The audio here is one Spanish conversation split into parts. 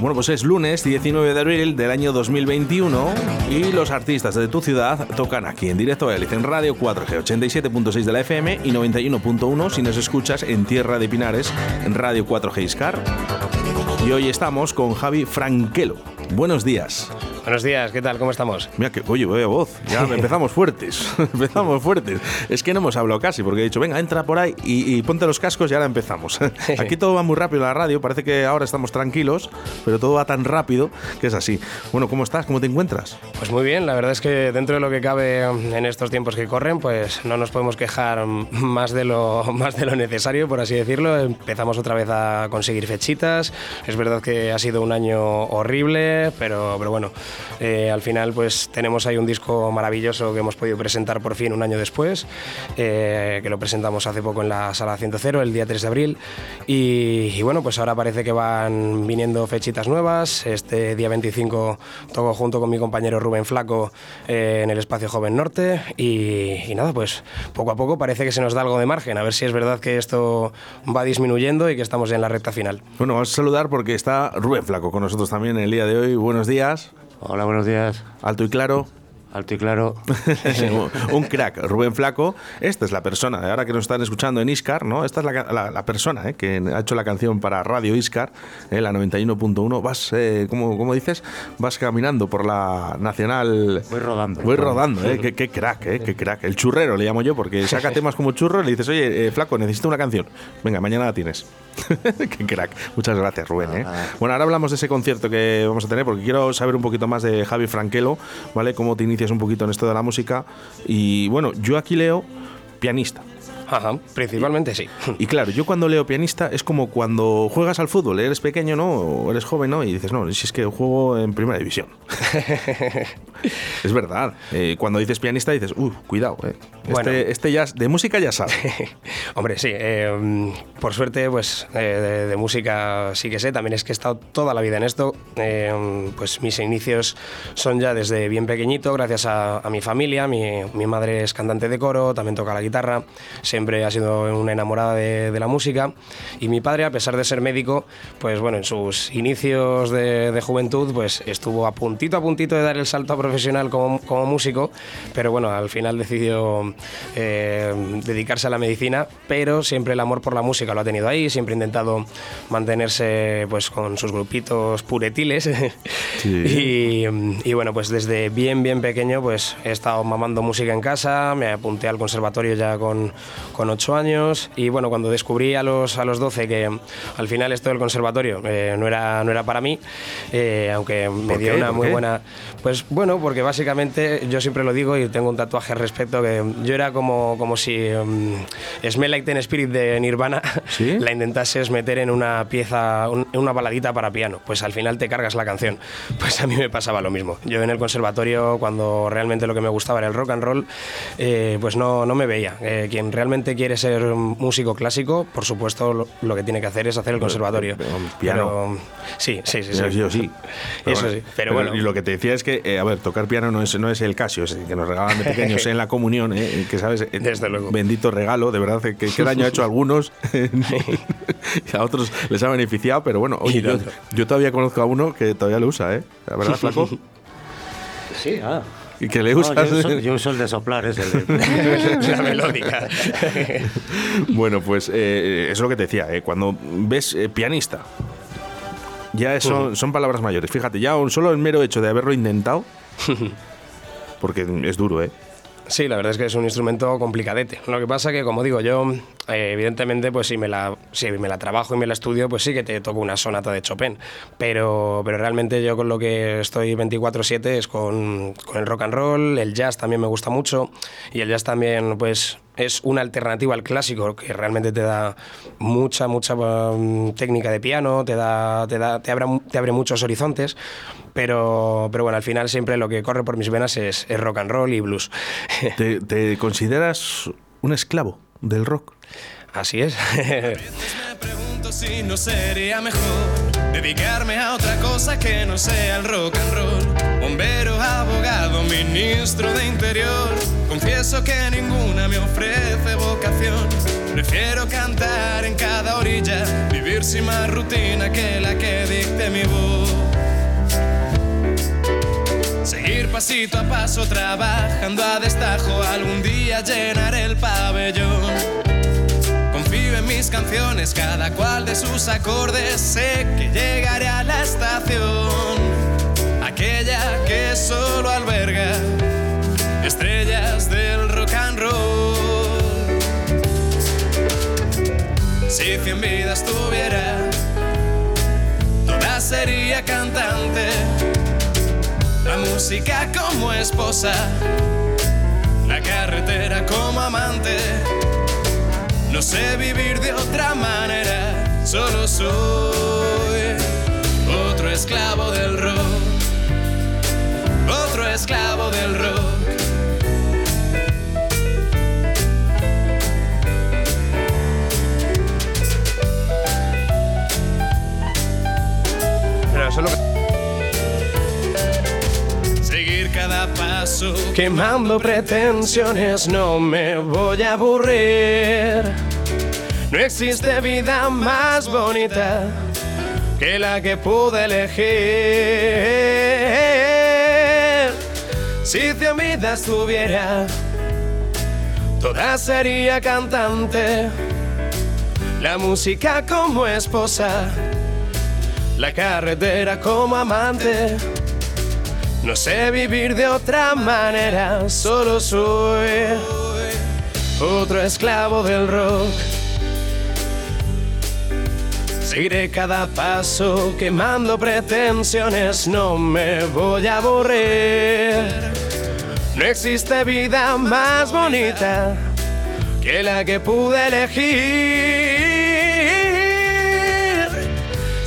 Bueno, pues es lunes 19 de abril del año 2021 y los artistas de tu ciudad tocan aquí en directo en Radio 4G 87.6 de la FM y 91.1 si nos escuchas en Tierra de Pinares en Radio 4G Iscar. Y hoy estamos con Javi Franquelo. Buenos días. Buenos días, ¿qué tal? ¿Cómo estamos? Mira que, oye, vaya voz, ya empezamos fuertes, empezamos fuertes. Es que no hemos hablado casi, porque he dicho, venga, entra por ahí y, ponte los cascos y ahora empezamos. Aquí todo va muy rápido en la radio, parece que ahora estamos tranquilos, pero todo va tan rápido que es así. Bueno, ¿cómo estás? ¿Cómo te encuentras? Pues muy bien, la verdad es que dentro de lo que cabe en estos tiempos que corren, pues no nos podemos quejar más de lo, más de lo necesario, por así decirlo. Empezamos otra vez a conseguir fechitas. Es verdad que ha sido un año horrible, pero, pero bueno, eh, al final pues tenemos ahí un disco maravilloso que hemos podido presentar por fin un año después, eh, que lo presentamos hace poco en la sala 100, el día 3 de abril. Y, bueno, pues ahora parece que van viniendo fechitas nuevas. Este día 25 toco junto con mi compañero Rubén Flaco eh, en el Espacio Joven Norte. Y, nada, pues poco a poco parece que se nos da algo de margen. A ver si es verdad que esto va disminuyendo y que estamos en la recta final. Bueno, vamos a saludar porque está Rubén Flaco con nosotros también el día de hoy. Buenos días. Hola, buenos días. Alto y claro. Alto y claro. un crack, Rubén Flaco. Esta es la persona, ahora que nos están escuchando en Iscar, ¿no? Esta es la, persona ¿eh? que ha hecho la canción para Radio Iscar, ¿eh? la 91.1. Vas, eh, ¿cómo, dices? Vas caminando por la Nacional. Voy rodando. Voy rodando, ¿eh? qué, crack, ¿eh? Qué crack. El churrero le llamo yo, porque saca temas como churro y le dices, oye, eh, Flaco, necesito una canción. Venga, mañana la tienes. qué crack. Muchas gracias, Rubén. ¿eh? Bueno, ahora hablamos de ese concierto que vamos a tener, porque quiero saber un poquito más de Javi Franquelo, ¿vale? Cómo te un poquito en esto de la música. Y bueno, yo aquí leo pianista. Ajá, principalmente sí. Y claro, yo cuando leo pianista es como cuando juegas al fútbol, eres pequeño, ¿no? O eres joven, ¿no? Y dices, no, si es que juego en primera división. es verdad. Eh, cuando dices pianista dices, uh, cuidado, eh. Este, este ya de música ya sabe. Hombre, sí. Eh, por suerte, pues de, música sí que sé. También es que he estado toda la vida en esto. pues mis inicios son ya desde bien pequeñito, gracias a, mi familia. Mi, mi, madre es cantante de coro, también toca la guitarra siempre ha sido una enamorada de, la música. Y mi padre, a pesar de ser médico, pues bueno, en sus inicios de, juventud, pues estuvo a puntito a puntito de dar el salto a profesional como, como músico, pero bueno, al final decidió eh, dedicarse a la medicina, pero siempre el amor por la música lo ha tenido ahí, siempre ha intentado mantenerse pues con sus grupitos puretiles. Y, y bueno, pues desde bien, bien pequeño pues he estado mamando música en casa, me apunté al conservatorio ya con, con 8 años y bueno, cuando descubrí a los, a los 12 que al final esto del conservatorio eh, no, era, no era para mí, eh, aunque me dio una muy buena... Pues bueno, porque básicamente yo siempre lo digo y tengo un tatuaje al respecto, que yo era como, como si um, Smell Like Ten Spirit de Nirvana la intentases meter en una pieza, en una baladita para piano, pues al final te cargas la canción. Pues a mí me pasaba lo mismo. Yo en el conservatorio, cuando realmente lo que me gustaba era el rock and roll, eh, pues no, no me veía. quien realmente quiere ser músico clásico, por supuesto lo, que tiene que hacer es hacer el conservatorio. piano. sí, sí, sí. sí. Eso sí. Pero, bueno. Y lo que te decía es que, eh, a ver, tocar piano no es, no es el Casio, es que nos regalan de pequeños en la comunión, eh, que sabes, eh, Desde luego. bendito regalo, de verdad, que qué daño ha hecho a algunos y a otros les ha beneficiado, pero bueno, oye, yo, todavía conozco a uno que todavía lo usa, ¿eh? La verdad, flaco. Sí, ah. ¿Y que le usas? yo, uso, el de soplar, es el de... la melódica. bueno, pues eh, es lo que te decía, eh, cuando ves eh, pianista, ya son, son palabras mayores. Fíjate, ya solo el mero hecho de haberlo intentado, porque es duro, ¿eh? Sí, la verdad es que es un instrumento complicadete. Lo que pasa que, como digo, yo, eh, evidentemente, pues si me, la, si me la trabajo y me la estudio, pues sí que te toco una sonata de Chopin. Pero, pero realmente yo con lo que estoy 24-7 es con, con el rock and roll, el jazz también me gusta mucho. Y el jazz también, pues es una alternativa al clásico que realmente te da mucha, mucha um, técnica de piano, te, da, te, da, te, abre, te abre muchos horizontes, pero, pero bueno, al final siempre lo que corre por mis venas es, rock and roll y blues. ¿Te, ¿Te, consideras un esclavo del rock? Así es. me pregunto si no sería mejor dedicarme a otra cosa que no sea el rock and roll. Bombero, abogado, ministro de interior. Confieso que ninguna me ofrece vocación. Prefiero cantar en cada orilla, vivir sin más rutina que la que dicte mi voz. Seguir pasito a paso trabajando a destajo, algún día llenaré el pabellón. Confío en mis canciones, cada cual de sus acordes, sé que llegaré a la estación, aquella que solo alberga estrellas del rock and roll. Si cien vidas tuviera, toda sería cantante. La música como esposa, la carretera como amante. No sé vivir de otra manera, solo soy otro esclavo del rock, otro esclavo del rock. Eso es lo que- Seguir cada paso Quemando pretensiones, no me voy a aburrir. No existe vida más bonita que la que pude elegir. Si vidas tuviera, toda sería cantante. La música como esposa, la carretera como amante. No sé vivir de otra manera, solo soy otro esclavo del rock. Seguiré cada paso quemando pretensiones, no me voy a aburrir. No existe vida más bonita que la que pude elegir.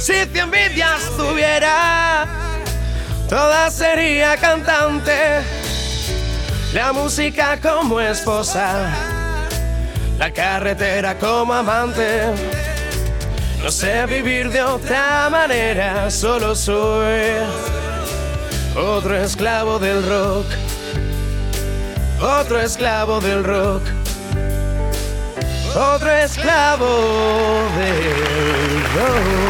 Si cien vidas tuviera, toda sería cantante. La música como esposa, la carretera como amante. No sé vivir de otra manera, solo soy otro esclavo del rock. Otro esclavo del rock. Otro esclavo del rock.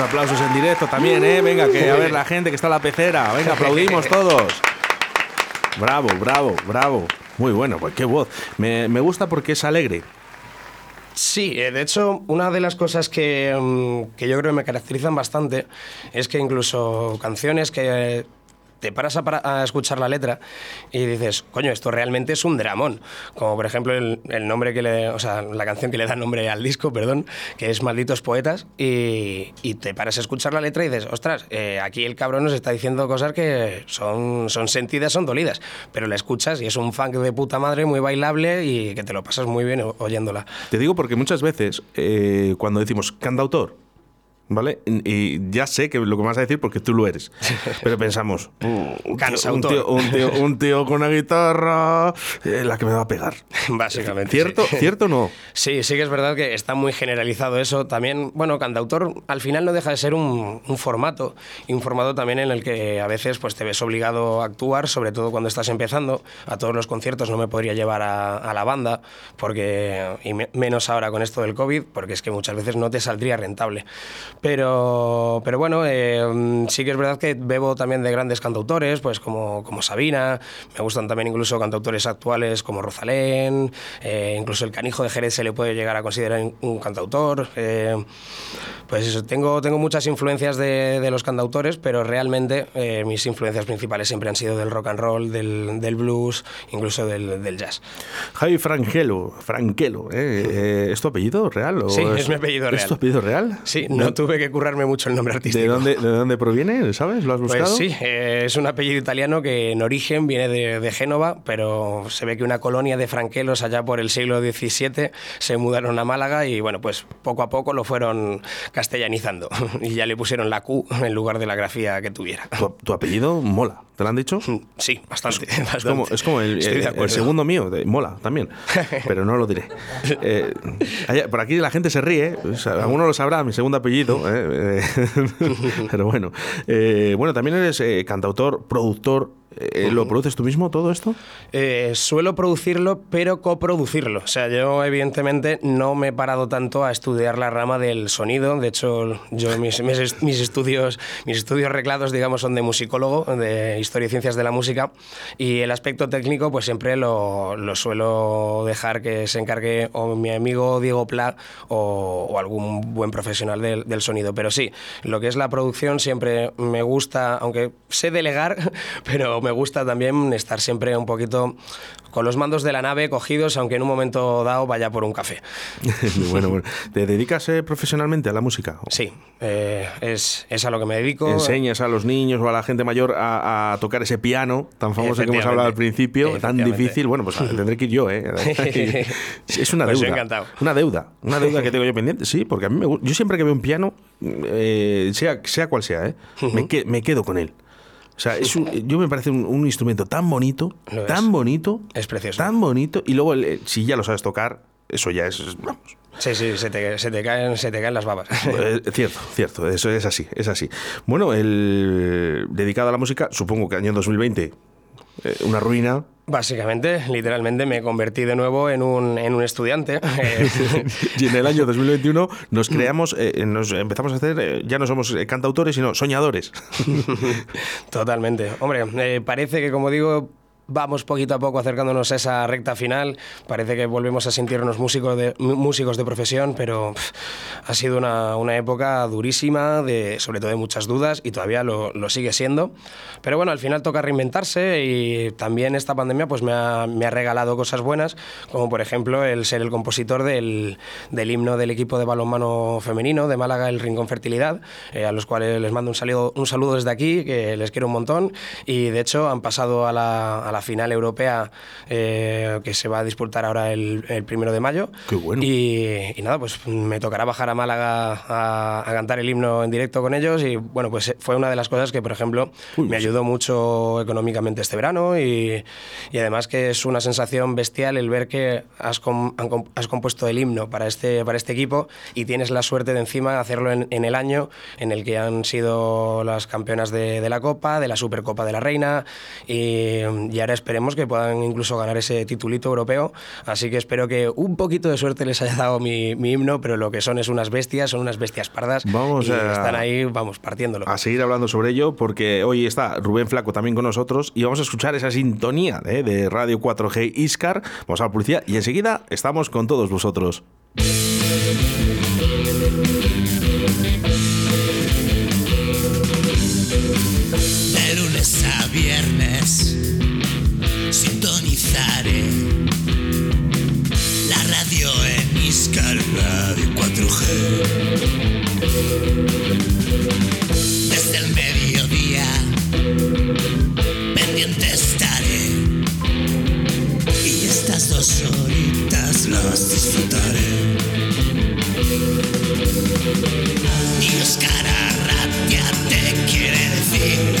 Aplausos en directo también, ¿eh? Venga, que a ver la gente que está en la pecera. Venga, aplaudimos todos. Bravo, bravo, bravo. Muy bueno, pues qué voz. Me, me gusta porque es alegre. Sí, eh, de hecho, una de las cosas que, mm, que yo creo que me caracterizan bastante es que incluso canciones que te paras a, escuchar la letra y dices, coño, esto realmente es un dramón. Como por ejemplo el, nombre que le, o la canción que le da nombre al disco, perdón, que es Malditos Poetas, y, te paras a escuchar la letra y dices, ostras, eh, aquí el cabrón nos está diciendo cosas que son, son sentidas, son dolidas, pero la escuchas y es un funk de puta madre, muy bailable y que te lo pasas muy bien oyéndola. Te digo porque muchas veces eh, cuando decimos cantautor, ¿vale? Y ya sé que lo que vas a decir porque tú lo eres. Pero pensamos, "Uh, un, tío, un, tío, un, tío, un tío con una guitarra, eh, la que me va a pegar. Básicamente. ¿Cierto? sí. ¿Cierto o no? Sí, sí que es verdad que está muy generalizado eso. También, bueno, cantautor al final no deja de ser un, un formato, y un formato también en el que a veces pues, te ves obligado a actuar, sobre todo cuando estás empezando. A todos los conciertos no me podría llevar a, a la banda, porque, y me- menos ahora con esto del COVID, porque es que muchas veces no te saldría rentable. Pero, pero bueno, eh, sí que es verdad que bebo también de grandes cantautores, pues como, como Sabina, me gustan también incluso cantautores actuales como Rosalén, eh, incluso el canijo de Jerez se le puede llegar a considerar un- cantautor. eh, pues eso, tengo, tengo muchas influencias de, de los cantautores, pero realmente mis influencias principales siempre han sido del rock and roll, del, del blues, incluso del, del jazz. Javi ¿eh? Eh, ¿es tu apellido real? o Sí, es mi apellido ¿Es real. tu apellido real? Sí, no tuve que currarme mucho el nombre artístico. ¿De dónde, ¿De dónde proviene? ¿Sabes? ¿Lo has buscado? Pues sí, eh, es un apellido italiano que en origen viene de, de Génova, pero se ve que una colonia de franquelos allá por el siglo XVII se mudaron a Málaga y bueno, pues poco a poco lo fueron castellanizando y ya le pusieron la Q en lugar de la grafía que tuviera. Tu, tu apellido mola, ¿te lo han dicho? Sí, bastante. Es como, es como el, el- el segundo mío, de- mola también, pero no lo diré. Eh, allá- por aquí la gente se ríe, pues, alguno lo sabrá, mi segundo apellido, eh, pero bueno. Eh, bueno, también eres eh, cantautor, productor, Eh, ¿Lo produces tú mismo todo esto? Eh, suelo producirlo, pero coproducirlo. O sea, yo evidentemente no me he parado tanto a estudiar la rama del sonido. De hecho, yo mis, mis mis estudios, mis estudios reglados, digamos, son de musicólogo, de historia y ciencias de la música. Y el aspecto técnico, pues siempre lo, lo suelo dejar que se encargue o mi amigo Diego Pla o, o algún buen profesional del, del sonido. Pero sí, lo que es la producción siempre me gusta, aunque sé delegar, pero me gusta también estar siempre un poquito con los mandos de la nave cogidos, aunque en un momento dado vaya por un café. bueno, bueno. ¿Te dedicas eh, profesionalmente a la música? Sí, eh, es, es a lo que me dedico. ¿Enseñas a los niños o a la gente mayor a, a tocar ese piano tan famoso que hemos hablado al principio, tan difícil? Bueno, pues tendré que ir yo, ¿eh? es una Pues deuda. encantado. Una deuda. Una deuda que tengo yo pendiente. Sí, porque a mí me gu- Yo siempre que veo un piano, eh, sea, sea cual sea, ¿eh? me, que- me quedo con él. O sea, es un- yo me parece un, un instrumento tan bonito, Lo es. tan bonito, Es precioso. tan bonito, y luego el- si ya lo sabes tocar, eso ya es, vamos, Sí, sí, se te, se te caen, se te caen las babas. eh, cierto, cierto, eso es así, es así. Bueno, el dedicado a la música, supongo que año 2020, eh, una ruina. Básicamente, literalmente, me convertí de nuevo en un, en un estudiante. Eh, Y en el año 2021 nos creamos, eh, nos empezamos a hacer, eh, ya no somos eh, cantautores, sino soñadores. Totalmente. Hombre, eh, parece que, como digo, vamos poquito a poco acercándonos a esa recta final. Parece que volvemos a sentirnos músicos de, mú- músicos de profesión, pero pff, ha sido una, una época durísima, de, sobre todo de muchas dudas, y todavía lo, lo sigue siendo. Pero bueno, al final toca reinventarse y también esta pandemia pues, me, ha, me ha regalado cosas buenas, como por ejemplo el ser el compositor del, del himno del equipo de balonmano femenino de Málaga, el Rincón Fertilidad, eh, a los cuales les mando un saludo, un saludo desde aquí, que les quiero un montón. Y de hecho han pasado a la, a la final europea eh, que se va a disputar ahora el, el primero de mayo. Qué bueno. Y, y nada, pues me tocará bajar a Málaga a, a cantar el himno en directo con ellos. Y bueno, pues fue una de las cosas que, por ejemplo, Uy, me ayudó mucho económicamente este verano. Y, y además que es una sensación bestial el ver que has, com- has compuesto el himno para este, para este equipo y tienes la suerte de encima hacerlo en, en el año en el que han sido las campeonas de, de la Copa, de la Supercopa de la Reina. Y, y ahora esperemos que puedan incluso ganar ese titulito europeo. Así que espero que un poquito de suerte les haya dado mi, mi himno, pero lo que son es unas bestias, son unas bestias pardas. Vamos y a- están ahí, vamos, partiéndolo. A seguir hablando sobre ello, porque hoy está Rubén Flaco también con nosotros y vamos a escuchar esa sintonía ¿eh? de Radio 4G Iscar. Vamos a la publicidad y enseguida estamos con todos vosotros. En Iscar Radio 4G. Desde el mediodía pendiente estaré y estas dos horitas las disfrutaré. Y Oscar Arratia te quiere decir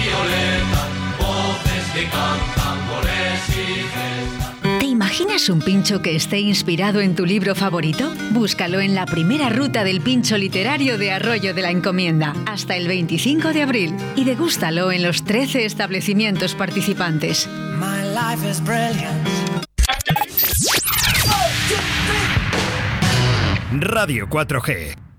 ¿Te imaginas un pincho que esté inspirado en tu libro favorito? Búscalo en la primera ruta del pincho literario de Arroyo de la Encomienda hasta el 25 de abril y degústalo en los 13 establecimientos participantes. My life is Radio 4G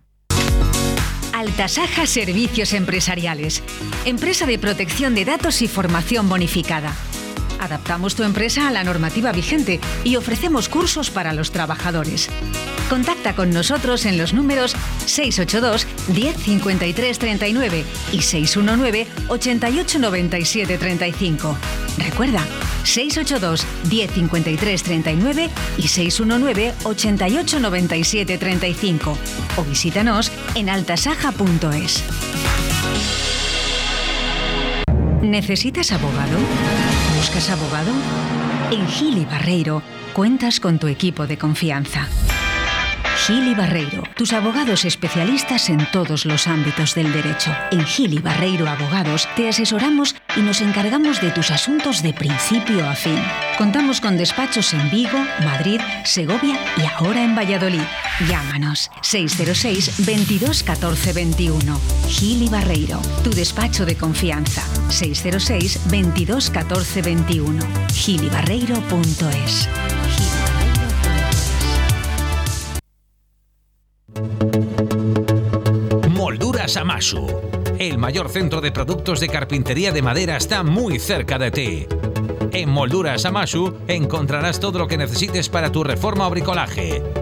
Altasaja Servicios Empresariales. Empresa de protección de datos y formación bonificada. Adaptamos tu empresa a la normativa vigente y ofrecemos cursos para los trabajadores. Contacta con nosotros en los números 682 10 53 39 y 619 88 97 35. Recuerda, 682 10 53 39 y 619 88 97 35 o visítanos en altasaja.es. ¿Necesitas abogado? ¿Buscas abogado? En Gili Barreiro cuentas con tu equipo de confianza. Gili Barreiro, tus abogados especialistas en todos los ámbitos del derecho. En Gili Barreiro Abogados te asesoramos y nos encargamos de tus asuntos de principio a fin. Contamos con despachos en Vigo, Madrid, Segovia y ahora en Valladolid. Llámanos 606 22 14 21. Gili Barreiro, tu despacho de confianza. 606 22 14 21. gilibarreiro.es. Molduras Amasu. El mayor centro de productos de carpintería de madera está muy cerca de ti. En Molduras Amasu encontrarás todo lo que necesites para tu reforma o bricolaje.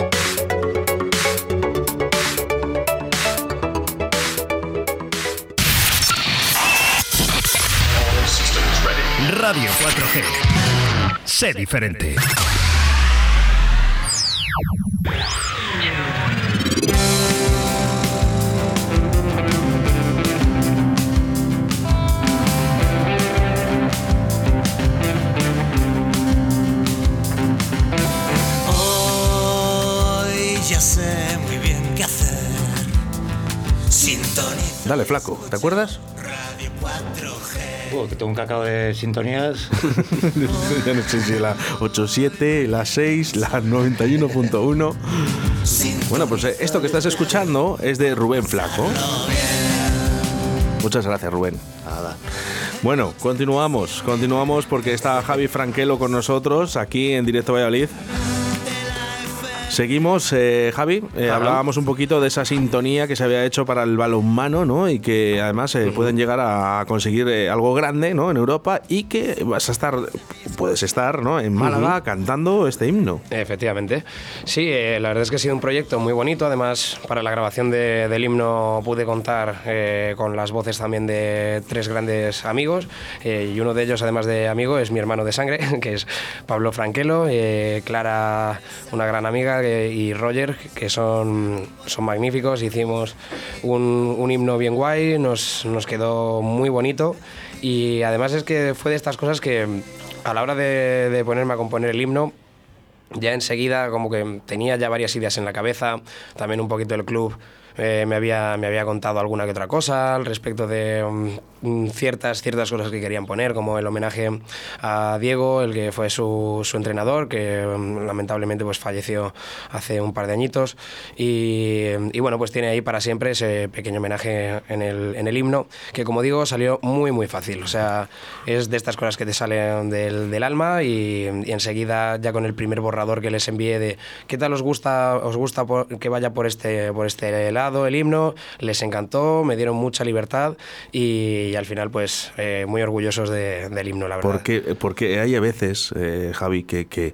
Radio 4G. Sé diferente. Hoy ya sé muy bien qué hacer. Sintonía Dale, flaco, ¿te acuerdas? Radio 4G. Que tengo un cacao de sintonías. ya no sé si la 87, la 6, la 91.1. Bueno, pues eh, esto que estás escuchando es de Rubén Flaco. Muchas gracias, Rubén. Nada. Bueno, continuamos, continuamos porque está Javi Franquelo con nosotros aquí en Directo Valladolid. Seguimos, eh, Javi. eh, hablábamos un poquito de esa sintonía que se había hecho para el balonmano, ¿no? Y que además eh, pueden llegar a conseguir eh, algo grande, ¿no? En Europa y que vas a estar, puedes estar, ¿no? En Málaga cantando este himno. Efectivamente. Sí, eh, la verdad es que ha sido un proyecto muy bonito. Además, para la grabación de- del himno pude contar eh, con las voces también de tres grandes amigos. eh, y uno de ellos, además de amigo, es mi hermano de sangre, que es Pablo Franquelo, eh, Clara, una gran amiga, eh, y Roger, que son, son magníficos. Hicimos un, un himno bien guay, nos, nos quedó muy bonito. Y además es que fue de estas cosas que a la hora de- ponerme a componer el himno, ya enseguida como que tenía ya varias ideas en la cabeza, también un poquito el club eh, me, había, me había contado alguna que otra cosa al respecto de mm, ciertas, ciertas cosas que querían poner, como el homenaje a Diego, el que fue su, su entrenador, que mm, lamentablemente pues falleció hace un par de añitos, y, y bueno, pues tiene ahí para siempre ese pequeño homenaje en el, en el himno, que como digo salió muy muy fácil, o sea, es de estas cosas que te salen del, del alma y, y enseguida ya con el primer borrador que les envié de qué tal os gusta, os gusta por- que vaya por este, por este lado el himno, les encantó, me dieron mucha libertad y, y al final pues eh, muy orgullosos de- del himno, la verdad. Porque, porque hay a veces, eh, Javi, que, que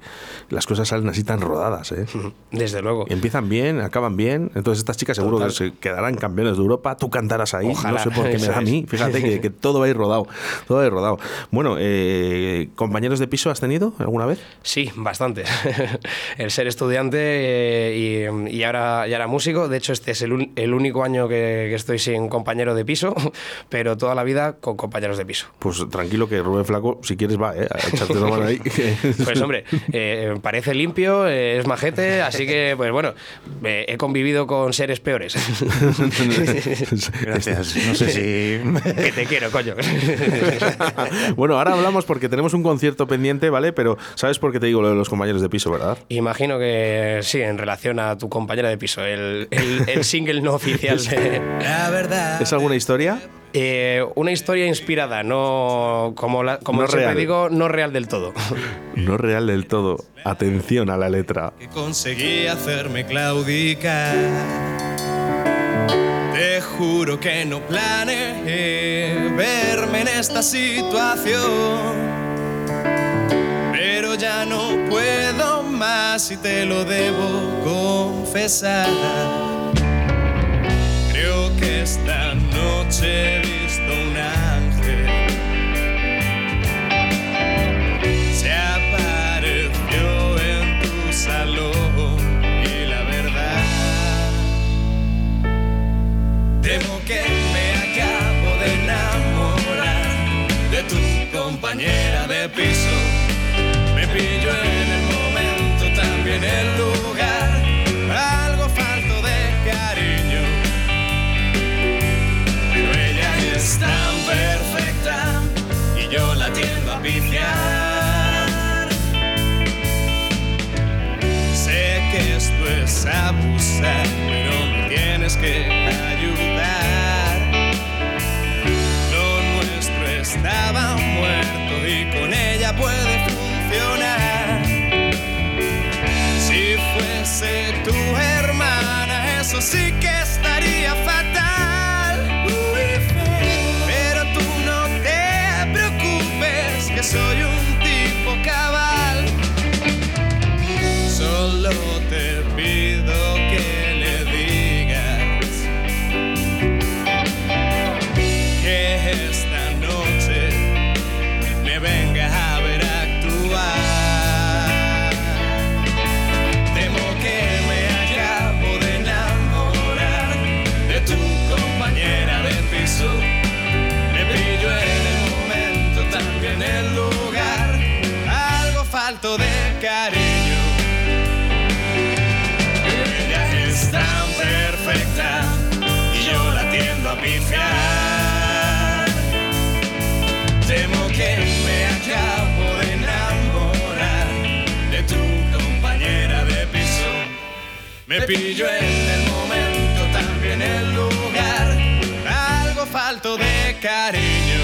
las cosas salen así tan rodadas, ¿eh? Desde luego. Empiezan bien, acaban bien. Entonces estas chicas seguro Total. que se quedarán campeones de Europa. Tú cantarás ahí. Ojalá, No sé por qué me da a mí. Fíjate que, que todo va a ir rodado. Todo va a ir rodado. Bueno, eh, ¿compañeros de piso has tenido alguna vez? Sí, bastante. el ser estudiante eh, y, y ahora, y ahora músico, de hecho este es el el único año que, que estoy sin compañero de piso, pero toda la vida con compañeros de piso. Pues tranquilo que Rubén Flaco, si quieres, va, ¿eh? A echarte una mano ahí. Pues hombre, eh, parece limpio, eh, es majete, así que, pues bueno, eh, he convivido con seres peores. Gracias. No sé si. que te quiero, coño. bueno, ahora hablamos porque tenemos un concierto pendiente, ¿vale? Pero ¿sabes por qué te digo lo de los compañeros de piso, verdad? Imagino que sí, en relación a tu compañera de piso, el, el- el single no oficial de... La verdad. ¿Es alguna historia? Eh, una historia inspirada, no como, la- como No siempre real. digo, no real del todo. No real del todo. Atención a la letra. que conseguí hacerme claudicar. Te juro que no planeé verme en esta situación. Pero ya no puedo más y te lo debo confesar. Esta noche he visto un ángel. Se apareció en tu salón y la verdad temo que me acabo de enamorar de tu compañera de piso. Abusar, pero me tienes que ayudar. Lo nuestro estaba muerto y con ella puede funcionar. Si fuese tu hermana, eso sí que Me pillo en el momento, también el lugar, algo falto de cariño.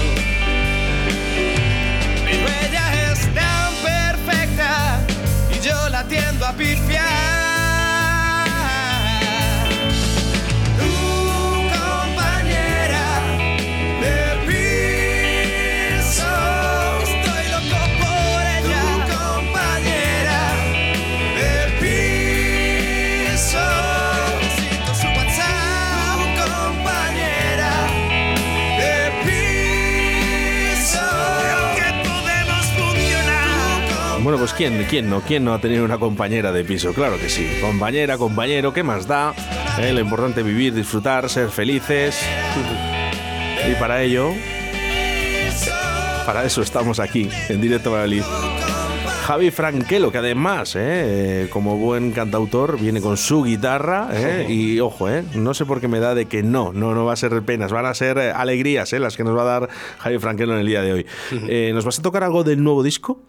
Pero ella es tan perfecta y yo la tiendo a pifiar. Bueno, pues ¿quién, quién no? ¿Quién no ha tenido una compañera de piso? Claro que sí. Compañera, compañero, ¿qué más da? Eh, lo importante es vivir, disfrutar, ser felices. Y para ello, para eso estamos aquí, en directo Valladolid. Javi Franquelo, que además, eh, como buen cantautor, viene con su guitarra. eh, y ojo, eh, no sé por qué me da de que no, no, no va a ser penas, van a ser eh, alegrías las que nos va a dar Javi Franquelo en el día de hoy. ¿Nos vas a tocar algo del nuevo disco?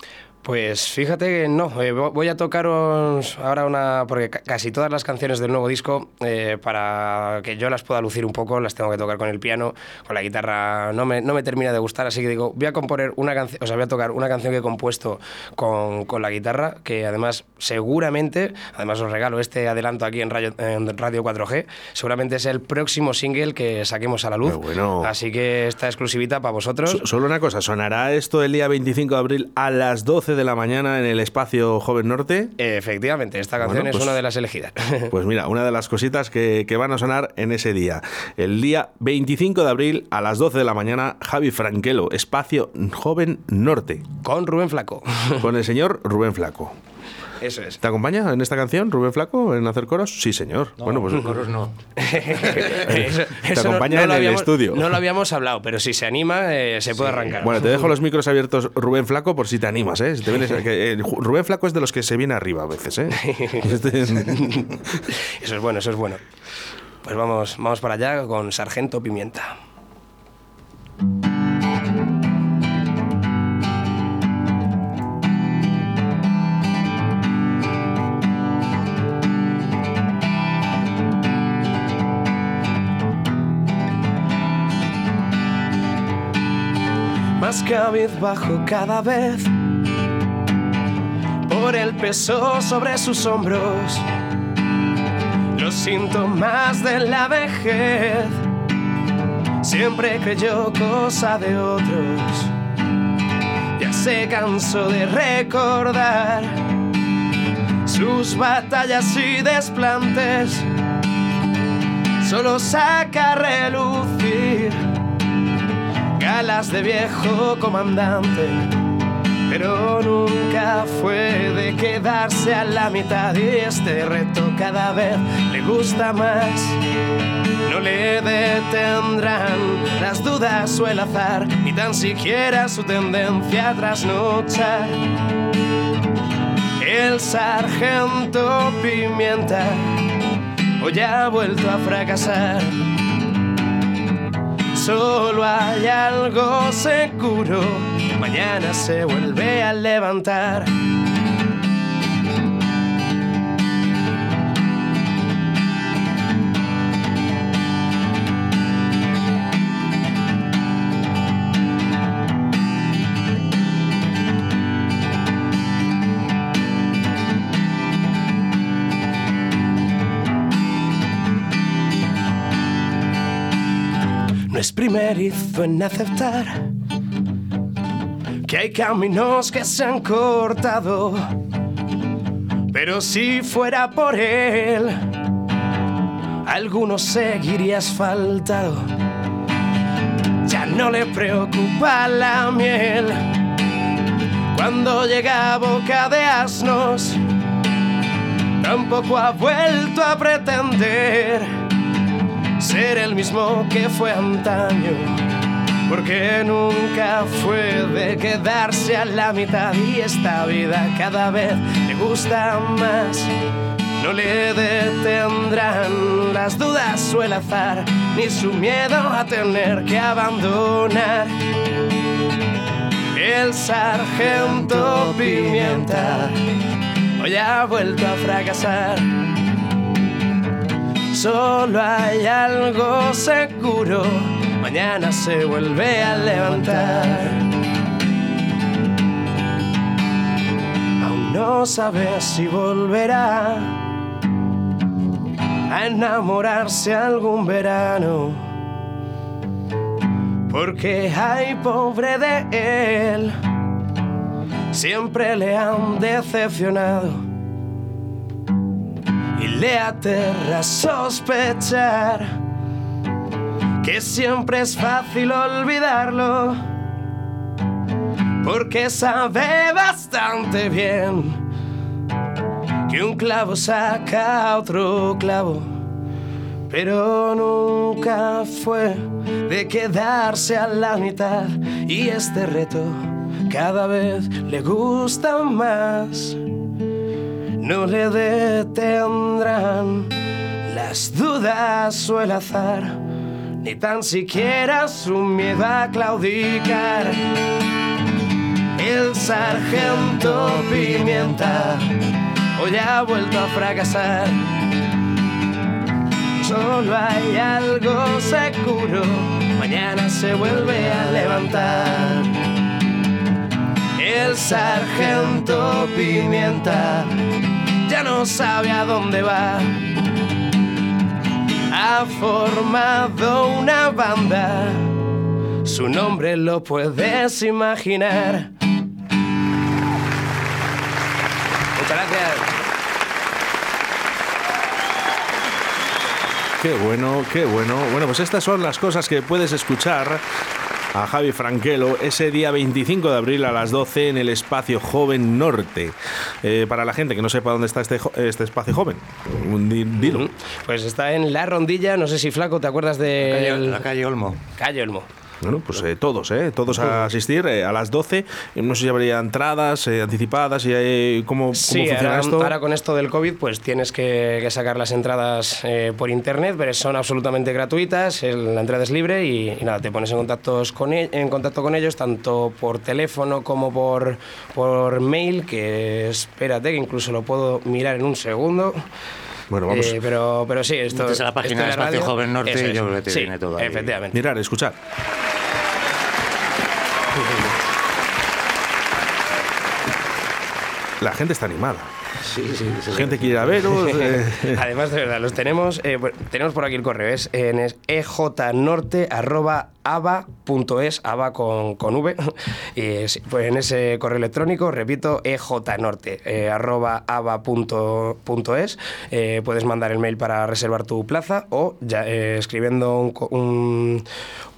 Pues fíjate que no, eh, vo- voy a tocaros ahora una, porque ca- casi todas las canciones del nuevo disco, eh, para que yo las pueda lucir un poco, las tengo que tocar con el piano, con la guitarra no me, no me termina de gustar, así que digo, voy a componer una canción, o sea, voy a tocar una canción que he compuesto con, con la guitarra, que además seguramente, además os regalo este adelanto aquí en Radio, en Radio 4G, seguramente es el próximo single que saquemos a la luz, bueno. así que esta exclusivita para vosotros. So- Solo una cosa, ¿sonará esto el día 25 de abril a las 12 de la mañana en el espacio Joven Norte? Efectivamente, esta canción Bueno, pues- es una de las elegidas. Pues mira, una de las cositas que, que van a sonar en ese día. El día 25 de abril a las 12 de la mañana, Javi Franquelo, espacio Joven Norte, con Rubén Flaco. con el señor Rubén Flaco. Eso es. ¿Te acompaña en esta canción, Rubén Flaco, en hacer coros? Sí, señor. bueno, pues coros no. Eso- Te eso no- acompaña no en el habíamos- estudio. No lo habíamos hablado, pero si se anima, eh, se puede arrancar. Bueno, te dejo los micros abiertos, Rubén Flaco, por si te animas, ¿eh? Si te vienes- que, eh, Rubén Flaco es de los que se viene arriba a veces, ¿eh? Este- Eso es bueno, eso es bueno. Pues vamos, vamos para allá con Sargento Pimienta. Más cabizbajo cada vez por el peso sobre sus hombros los síntomas de la vejez. Siempre creyó cosa de otros. Ya se cansó de recordar sus batallas y desplantes. Solo saca a relucir galas de viejo comandante pero nunca fue de quedarse a la mitad y este reto cada vez le gusta más. No le detendrán las dudas o el azar, ni tan siquiera su tendencia a trasnochar. El sargento Pimienta hoy ha vuelto a fracasar. Solo hay algo seguro, mañana se vuelve a levantar. Primerizo en aceptar que hay caminos que se han cortado, pero si fuera por él, alguno seguiría asfaltado. Ya no le preocupa la miel cuando llega a boca de asnos, tampoco ha vuelto a pretender ser el mismo que fue antaño, porque nunca fue de quedarse a la mitad y esta vida cada vez le gusta más. No le detendrán las dudas o el azar, ni su miedo a tener que abandonar. El sargento Pimienta hoy ha vuelto a fracasar. Solo hay algo seguro, mañana se vuelve a levantar. Aún no sabe si volverá a enamorarse algún verano. Porque hay pobre de él, siempre le han decepcionado le aterra sospechar que siempre es fácil olvidarlo, porque sabe bastante bien que un clavo saca otro clavo, pero nunca fue de quedarse a la mitad y este reto cada vez le gusta más no le detendrán las dudas o el azar, ni tan siquiera su miedo a claudicar. El sargento Pimienta hoy ha vuelto a fracasar. Solo hay algo seguro, mañana se vuelve a levantar. El sargento Pimienta ya no sabe a dónde va. Ha formado una banda, su nombre lo puedes imaginar. Muchas gracias. Qué bueno, qué bueno. Bueno, pues estas son las cosas que puedes escuchar a Javi Franquelo ese día 25 de abril a las 12 en el espacio Joven Norte. Eh, para la gente que no sepa dónde está este, este espacio joven, dilo. Pues está en La Rondilla, no sé si Flaco, ¿te acuerdas de Calle- la calle Olmo. Calle Olmo. Bueno, pues eh, todos, ¿eh? Todos a asistir eh, a las 12. Eh, No sé si habría entradas eh, anticipadas y cómo, cómo Sí, funciona ahora, esto. ahora con esto del COVID, pues tienes que, que sacar las entradas eh, por internet, pero son absolutamente gratuitas, el- la entrada es libre y, y nada, te pones en, contactos con e- en contacto con ellos, tanto por teléfono como por, por mail, que espérate, que incluso lo puedo mirar en un segundo. Bueno, vamos. Eh, pero, pero sí, esto a la página de Espacio radio, Joven Norte eso y es. yo creo que te Sí, viene todo ahí. Efectivamente. Mirar, escuchar. La gente está animada. Sí, sí. gente quiere ir a veros. eh, Además, de verdad, los tenemos. eh, bueno, tenemos por aquí el correo, es en es ejnorte.ava.es, ava con, con V. Y pues en ese correo electrónico, repito, ejnorte, eh. Eh, puedes mandar el mail para reservar tu plaza o ya, eh, escribiendo un, co- un,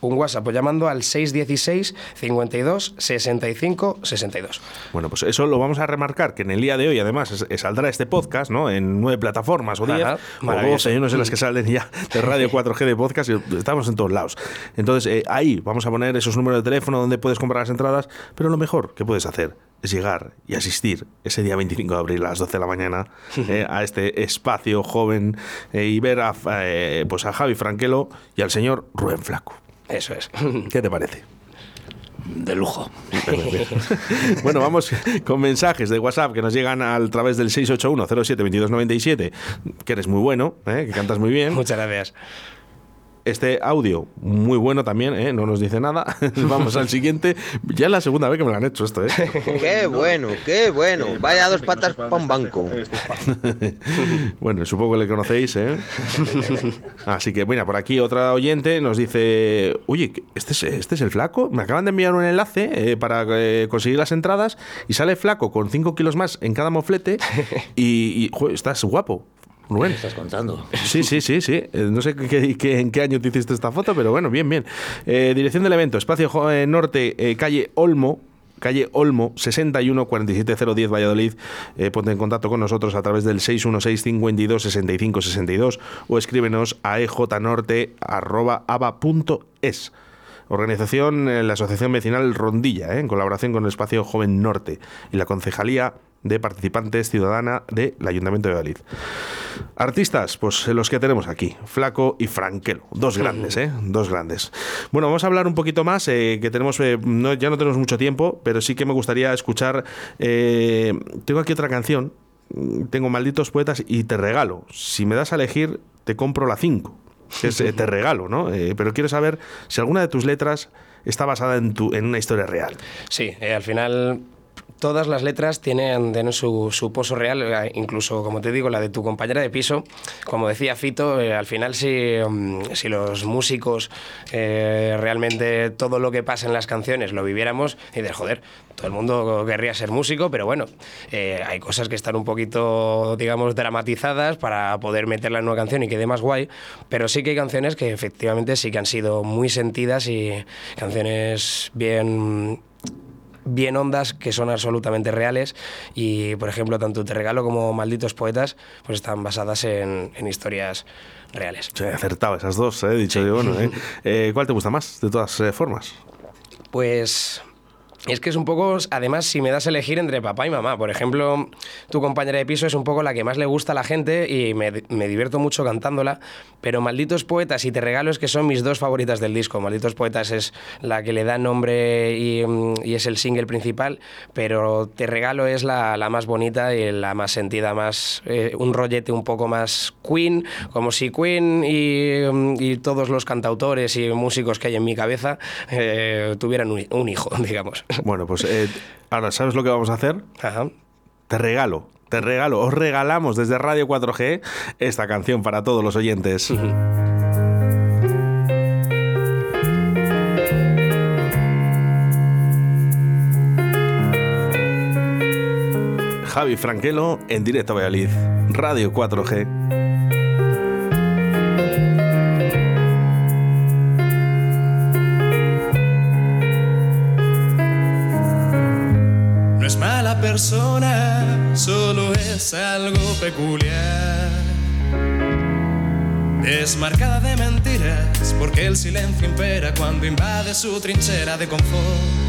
un WhatsApp o llamando al 616 52 65 62. Bueno, pues eso lo vamos a remarcar, que en el día de hoy, además, es- saldrá este podcast, ¿no? En nueve plataformas o diez, Ajá, o maravilloso. doce, yo no sé las que salen ya de Radio 4G de podcast, y estamos en todos lados. Entonces, eh, ahí vamos a poner esos números de teléfono donde puedes comprar las entradas, pero lo mejor que puedes hacer es llegar y asistir ese día 25 de abril a las 12 de la mañana eh, a este espacio joven eh, y ver a, pues a Javi Franquelo y al señor Rubén Flaco. Eso es. ¿Qué te parece? De lujo. Bueno, vamos con mensajes de WhatsApp que nos llegan a través del 681-07-2297, que eres muy bueno, ¿eh? que cantas muy bien. Muchas gracias. Este audio, muy bueno también, ¿eh? no nos dice nada. Vamos al siguiente. Ya es la segunda vez que me lo han hecho esto. ¿eh? Qué bueno, qué bueno. Vaya dos patas para un banco. bueno, supongo que le conocéis. ¿eh? Así que, mira, por aquí otra oyente nos dice, oye, ¿este es, este es el flaco? Me acaban de enviar un enlace eh, para eh, conseguir las entradas y sale flaco con 5 kilos más en cada moflete y, y, estás guapo. Rubén. estás contando? Sí, sí, sí, sí. Eh, No sé qué, qué- en qué año te hiciste esta foto, pero bueno, bien, bien. Eh, dirección del evento, Espacio Jo- eh, Norte, eh, calle Olmo. Calle Olmo, 61 47010 Valladolid. Eh, ponte en contacto con nosotros a través del 616 52 65 62 o escríbenos a ejnorte.ava.es. Organización, eh, la Asociación Vecinal Rondilla, eh, en colaboración con el Espacio Joven Norte y la Concejalía de Participantes Ciudadana del Ayuntamiento de Valladolid. Artistas, pues eh, los que tenemos aquí, Flaco y Franquelo, dos grandes, ¿eh? Dos grandes. Bueno, vamos a hablar un poquito más, eh, que tenemos, eh, no, ya no tenemos mucho tiempo, pero sí que me gustaría escuchar, eh, tengo aquí otra canción, mm, tengo Malditos Poetas y Te Regalo. Si me das a elegir, te compro la 5, que es Te Regalo, ¿no? Eh, pero quiero saber si alguna de tus letras está basada en, tu, en una historia real. Sí, eh, al final todas las letras tienen, su, su pozo real, eh, incluso, como te digo, la de tu compañera de piso. Como decía Fito, eh, al final si, mm, si los músicos eh, realmente todo lo que pasa en las canciones lo viviéramos, y dices, joder, todo el mundo querría ser músico, pero bueno, eh, hay cosas que están un poquito, digamos, dramatizadas para poder meterla en una canción y quede más guay, pero sí que hay canciones que efectivamente sí que han sido muy sentidas y canciones bien bien ondas que son absolutamente reales y por ejemplo tanto Te Regalo como Malditos Poetas pues están basadas en, en historias reales. Sí, he acertado esas dos, he dicho yo, bueno, ¿eh? Eh, ¿Cuál te gusta más, de todas eh, formas? Pues es que es un poco, además, si me das a elegir entre papá y mamá. Por ejemplo, tu compañera de piso es un poco la que más le gusta a la gente y me, me divierto mucho cantándola. Pero Malditos Poetas y Te Regalo es que son mis dos favoritas del disco. Malditos Poetas es la que le da nombre y, y es el single principal, pero Te Regalo es la, la más bonita y la más sentida, más eh, un rollete un poco más Queen, como si Queen y, y todos los cantautores y músicos que hay en mi cabeza eh, tuvieran un hijo, digamos. Bueno, pues eh, ahora, ¿sabes lo que vamos a hacer? Ajá. Te regalo, te regalo, os regalamos desde Radio 4G esta canción para todos los oyentes. Javi Franquelo en directo a Valladolid, Radio 4G. Solo es algo peculiar. Es marcada de mentiras porque el silencio impera cuando invade su trinchera de confort.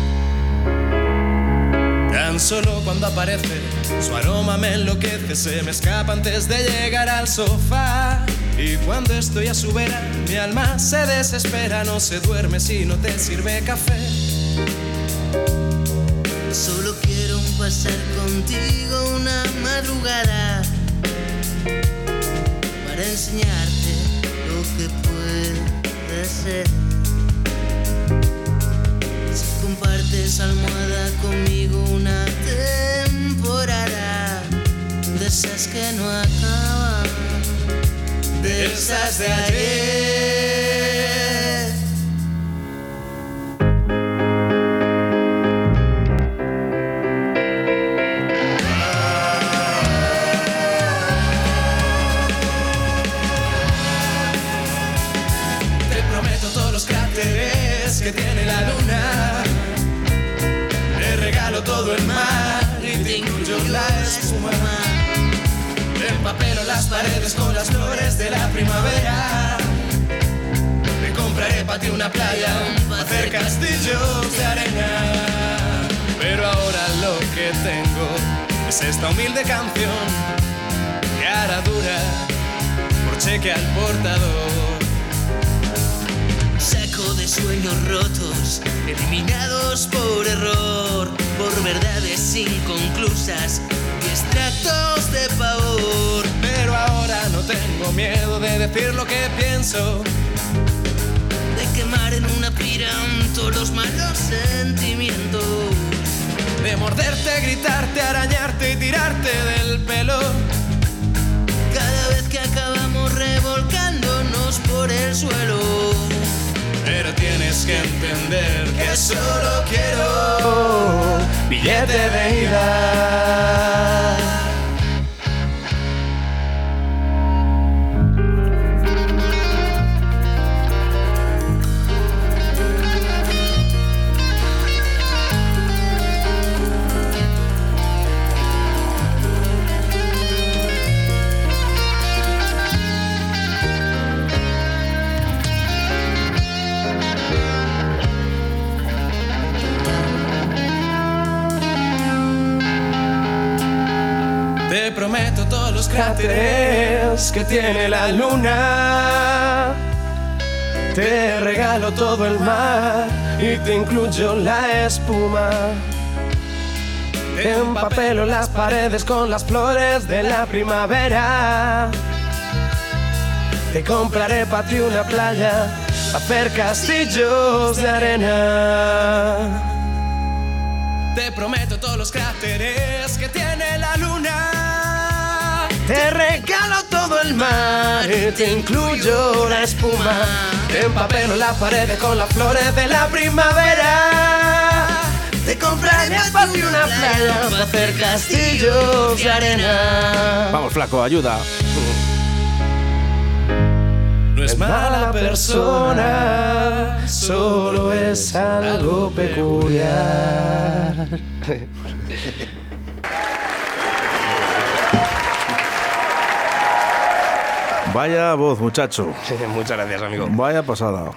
Tan solo cuando aparece, su aroma me enloquece, se me escapa antes de llegar al sofá. Y cuando estoy a su vera, mi alma se desespera, no se duerme si no te sirve café. Pasar contigo una madrugada para enseñarte lo que puede ser. Si compartes almohada conmigo una temporada de esas que no acaban, De esas de ayer. Paredes con las flores de la primavera. Te compraré para ti una playa, hacer castillos de arena. Pero ahora lo que tengo es esta humilde canción que hará dura por cheque al portador. Saco de sueños rotos, eliminados por error, por verdades inconclusas y extractos de pavor. Tengo miedo de decir lo que pienso. De quemar en una pira todos los malos sentimientos. De morderte, gritarte, arañarte y tirarte del pelo. Cada vez que acabamos revolcándonos por el suelo. Pero tienes que entender que solo quiero billete de ida. Cráteres que tiene la luna. Te regalo todo el mar y te incluyo la espuma. Te empapelo las paredes con las flores de la primavera. Te compraré para ti una playa, hacer castillos de arena. Te prometo todos los cráteres que tiene. Te regalo todo el mar y te incluyo la espuma. Te empapelo las paredes con las flores de la primavera. Te compraré para una playa para hacer castillos de arena. Vamos, flaco, ayuda. No es mala persona, solo es algo peculiar. Vaya voz, muchacho. Muchas gracias, amigo. Vaya pasada.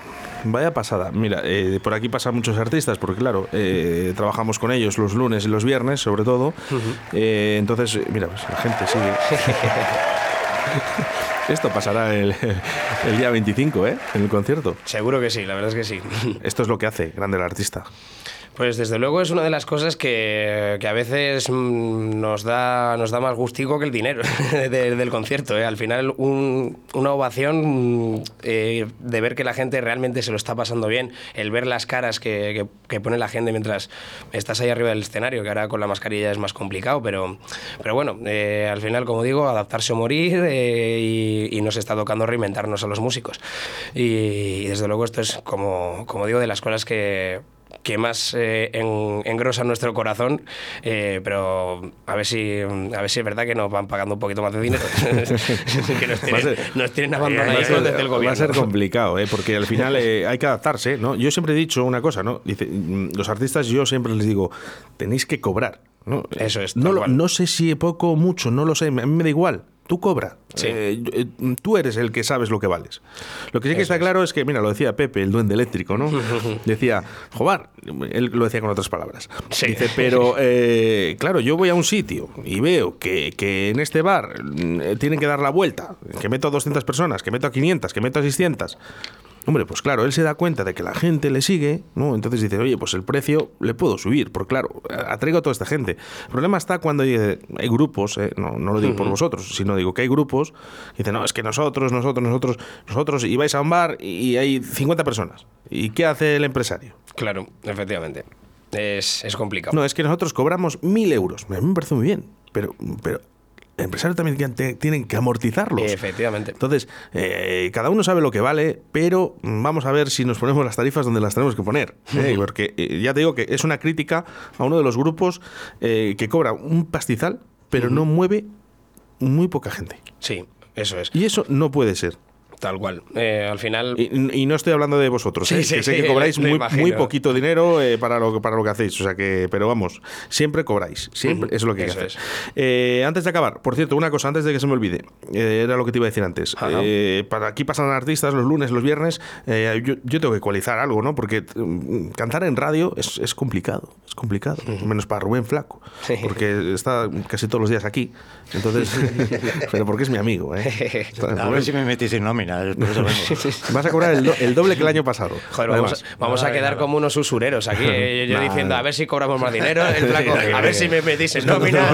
Vaya pasada. Mira, eh, por aquí pasan muchos artistas, porque claro, eh, trabajamos con ellos los lunes y los viernes, sobre todo. Eh, entonces, mira, pues la gente sigue. Esto pasará el, el día 25, ¿eh? En el concierto. Seguro que sí, la verdad es que sí. Esto es lo que hace grande el artista. Pues desde luego es una de las cosas que, que a veces mm, nos da, nos da más gustico que el dinero de- del concierto. ¿eh? Al final un- una ovación mm, eh, de ver que la gente realmente se lo está pasando bien, el ver las caras que, que- pone la gente mientras estás ahí arriba del escenario, que ahora con la mascarilla es más complicado, pero, pero bueno, eh, al final, como digo, adaptarse o morir eh, y, y nos está tocando reinventarnos a los músicos. Y, desde luego esto es, como, como digo, de las cosas que que más eh, en- engrosan nuestro corazón, eh, pero a ver si a ver si es verdad que nos van pagando un poquito más de dinero. que nos Va tienen, ser- nos tienen Va a abandonados desde el va gobierno. a ser complicado, ¿eh? porque al final eh, hay que adaptarse. ¿no? Yo siempre he dicho una cosa, ¿no? Dice, mm, los artistas, yo siempre les digo, tenéis que cobrar. ¿No? Eso es, No, no sé si poco o mucho, no lo sé, a mí me da igual. Tú cobra. Sí. Eh, eh, tú eres el que sabes lo que vales. Lo que sí que Eso está es. claro es que, mira, lo decía Pepe, el duende eléctrico, ¿no? decía, Jobar, él lo decía con otras palabras. Sí. Dice, pero eh, claro, yo voy a un sitio y veo que, que en este bar mm, tienen que dar la vuelta, que meto a 200 personas, que meto a 500, que meto a 600. Hombre, pues claro, él se da cuenta de que la gente le sigue, ¿no? Entonces dice, oye, pues el precio le puedo subir, porque claro, atraigo a toda esta gente. El problema está cuando hay, hay grupos, ¿eh? no, no lo digo por vosotros, sino digo que hay grupos que dicen, no, es que nosotros, nosotros, nosotros, nosotros, y vais a un bar y hay 50 personas. ¿Y qué hace el empresario? Claro, efectivamente. Es, es complicado. No, es que nosotros cobramos mil euros. A mí me parece muy bien, pero, pero el empresario también tienen que amortizarlos. Efectivamente. Entonces, eh, cada uno sabe lo que vale, pero vamos a ver si nos ponemos las tarifas donde las tenemos que poner. ¿eh? Porque eh, ya te digo que es una crítica a uno de los grupos eh, que cobra un pastizal, pero no mueve muy poca gente. Sí, eso es. Y eso no puede ser. Tal cual. Eh, al final. Y, y no estoy hablando de vosotros, Sí, ¿eh? sí, que sé sí, que cobráis muy, muy poquito dinero eh, para, lo, para lo que hacéis. O sea que, pero vamos, siempre cobráis. Siempre, eso es lo que hay que hacer. Eh, antes de acabar, por cierto, una cosa, antes de que se me olvide, eh, era lo que te iba a decir antes. Eh, para aquí pasan artistas los lunes, los viernes. eh, yo, yo tengo que ecualizar algo, ¿no? Porque mm, cantar en radio es, es complicado. Es complicado. Menos para Rubén Flaco. Porque está casi todos los días aquí. Entonces, pero porque es mi amigo, ¿eh? A ver si me metís en nómina. Por eso vengo. Vas a cobrar el, do- el doble que el año pasado. Joder, vamos, a quedar como unos usureros aquí. eh, yo diciendo, a ver si cobramos más dinero. El flaco, a ver si me metís en nómina.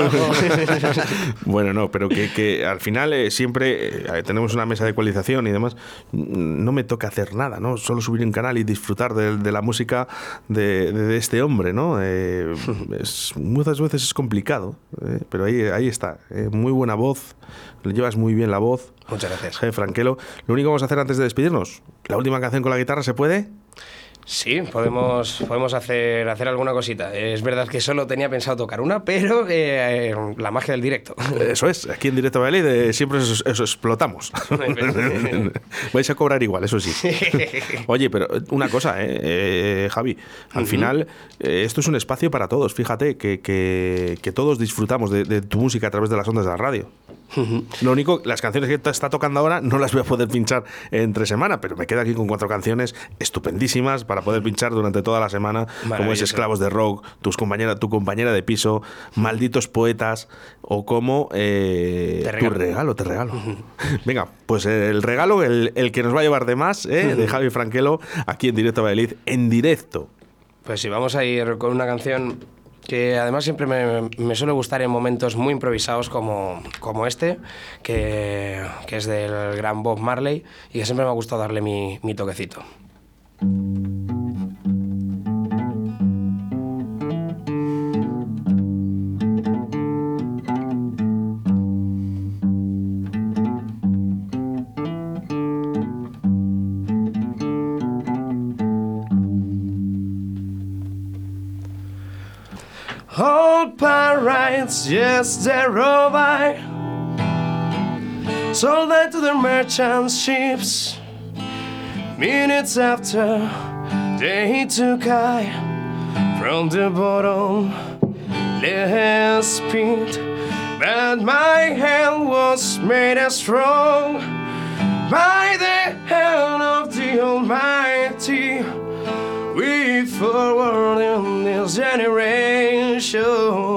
Bueno, no, pero que, que al final eh, siempre eh, tenemos una mesa de ecualización y demás. No me toca hacer nada, ¿no? Solo subir un canal y disfrutar de, de la música de, de- de este hombre, ¿no? Eh, es- muchas veces es complicado, eh, pero ahí, ahí está. eh, muy buena voz, llevas muy bien la voz. Muchas gracias. Jefe Franquelo. Lo único que vamos a hacer antes de despedirnos, la última canción con la guitarra, ¿se puede? Sí, podemos, podemos hacer, hacer alguna cosita. Es verdad que solo tenía pensado tocar una, pero eh, la magia del directo. Eso es, aquí en Directo Valladolid eh, siempre eso, eso explotamos. Vais a cobrar igual, eso sí. Oye, pero una cosa, eh, eh, Javi, al final esto es un espacio para todos. Fíjate que, que- que todos disfrutamos de, de tu música a través de las ondas de la radio. Lo único, las canciones que está tocando ahora no las voy a poder pinchar entre semana, pero me quedo aquí con cuatro canciones estupendísimas para poder pinchar durante toda la semana, como es. Esclavos de Rock, tus compañera, tu compañera de piso, Malditos Poetas o como eh, Te Tu regalo. regalo, te regalo. Venga, pues el regalo, el, el que nos va a llevar de más, eh, de Javi Franquelo, aquí en Directo Valladolid, en directo. Pues sí, vamos a ir con una canción que además siempre me, suele gustar en momentos muy improvisados como, como este, que, que es del gran Bob Marley y que siempre me ha gustado darle mi, mi toquecito. Pirates, yes, they're by. Sold out to the merchant ships. Minutes after, they took I from the bottom. Less speed, but my hand was made as strong by the hand of the Almighty. We forward in this generation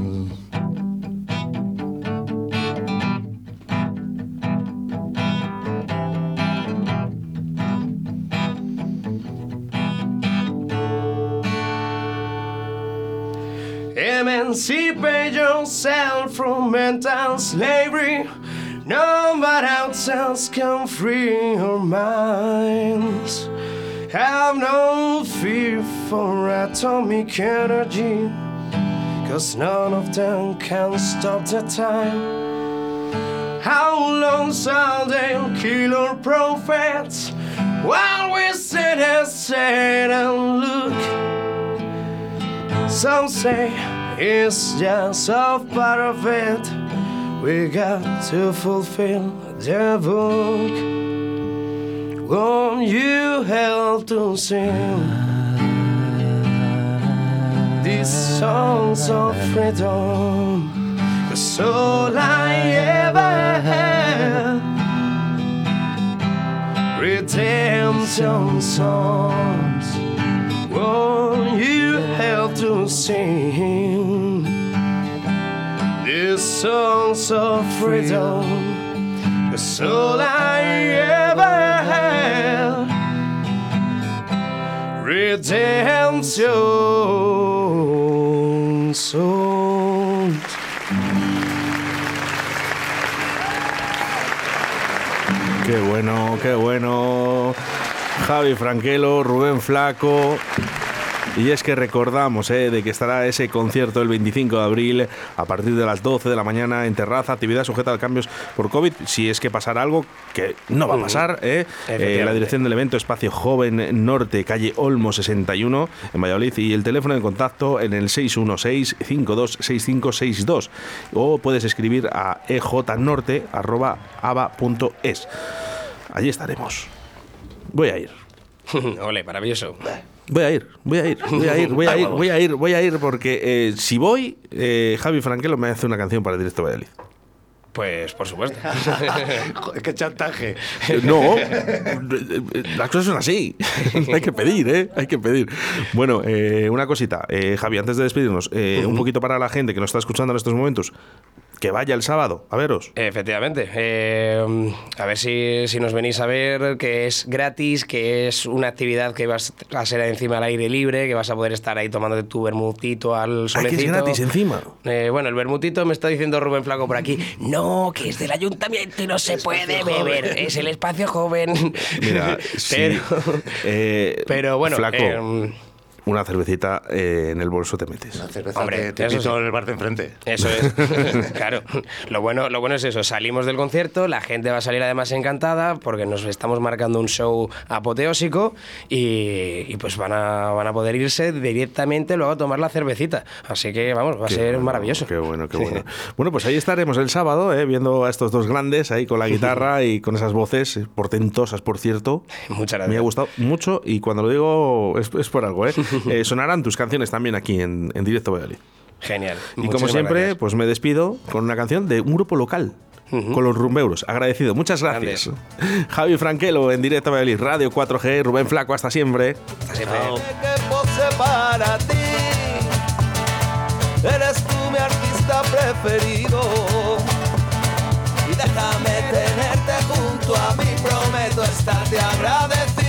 Emancipate yourself from mental slavery. No but outsiders can free your minds. Have no fear for atomic energy, cause none of them can stop the time. How long shall they kill our prophets while we sit and sit and look? Some say it's just a part of it. We got to fulfill the book. Won't you help to sing these songs of freedom? Cause all I ever had redemption songs. Won't you help to sing songs of freedom? Cause all I ever had redemption songs. Qué bueno, qué bueno. Javi Franquelo, Rubén Flaco. Y es que recordamos eh, de que estará ese concierto el 25 de abril a partir de las 12 de la mañana en terraza, actividad sujeta a cambios por COVID. Si es que pasará algo, que no va a pasar. eh. Eh, la dirección del evento, Espacio Joven Norte, calle Olmo 61, en Valladolid. Y el teléfono de contacto en el 616-526562. O puedes escribir a ejnorte.ava.es. Allí estaremos. Voy a ir. Ole, maravilloso. Voy a ir, voy a ir, voy a ir, voy a ir, voy a ir, voy a ir, porque eh, si voy, eh, Javi Franquelo me hace una canción para el directo Valladolid. Pues por supuesto. Joder, qué chantaje. Eh, No, las cosas son así. Hay que pedir, ¿eh? Hay que pedir. Bueno, eh, una cosita, eh, Javi, antes de despedirnos, eh, un poquito para la gente que nos está escuchando en estos momentos, que vaya el sábado a veros. Efectivamente. Eh, a ver si, si nos venís a ver, que es gratis, que es una actividad que vas a ser encima al aire libre, que vas a poder estar ahí tomándote tu vermutito al solecito. es gratis encima. Eh, bueno, el vermutito me está diciendo Rubén Flaco por aquí. No, que es del ayuntamiento y no se puede beber. Es el espacio joven. Mira, sí, pero, eh, pero bueno, Flaco, eh, una cervecita eh, en el bolso te metes. La cerveza Hombre, te eso pito sí. en el bar de enfrente. Eso es, claro. Lo bueno, lo bueno es eso, salimos del concierto, la gente va a salir además encantada porque nos estamos marcando un show apoteósico y, y pues van a, van a poder irse directamente luego a tomar la cervecita. Así que vamos, va a ser bueno, maravilloso. Qué bueno, qué bueno. Bueno, pues ahí estaremos el sábado, eh, viendo a estos dos grandes ahí con la guitarra y con esas voces portentosas, por cierto. Muchas gracias. Me ha gustado mucho y cuando lo digo es, es por algo, ¿eh? Eh, Sonarán tus canciones también aquí en, en Directo Valladolid. Genial. Y como siempre, gracias. pues me despido con una canción de un grupo local. Con los rumbeuros. Agradecido. Muchas gracias. Javi Franquelo en Directo Valladolid, Radio 4G, Rubén Flaco, hasta siempre. Hasta siempre. que pose para ti. Eres tú mi artista preferido. Y déjame tenerte junto a mí, prometo estarte agradecido.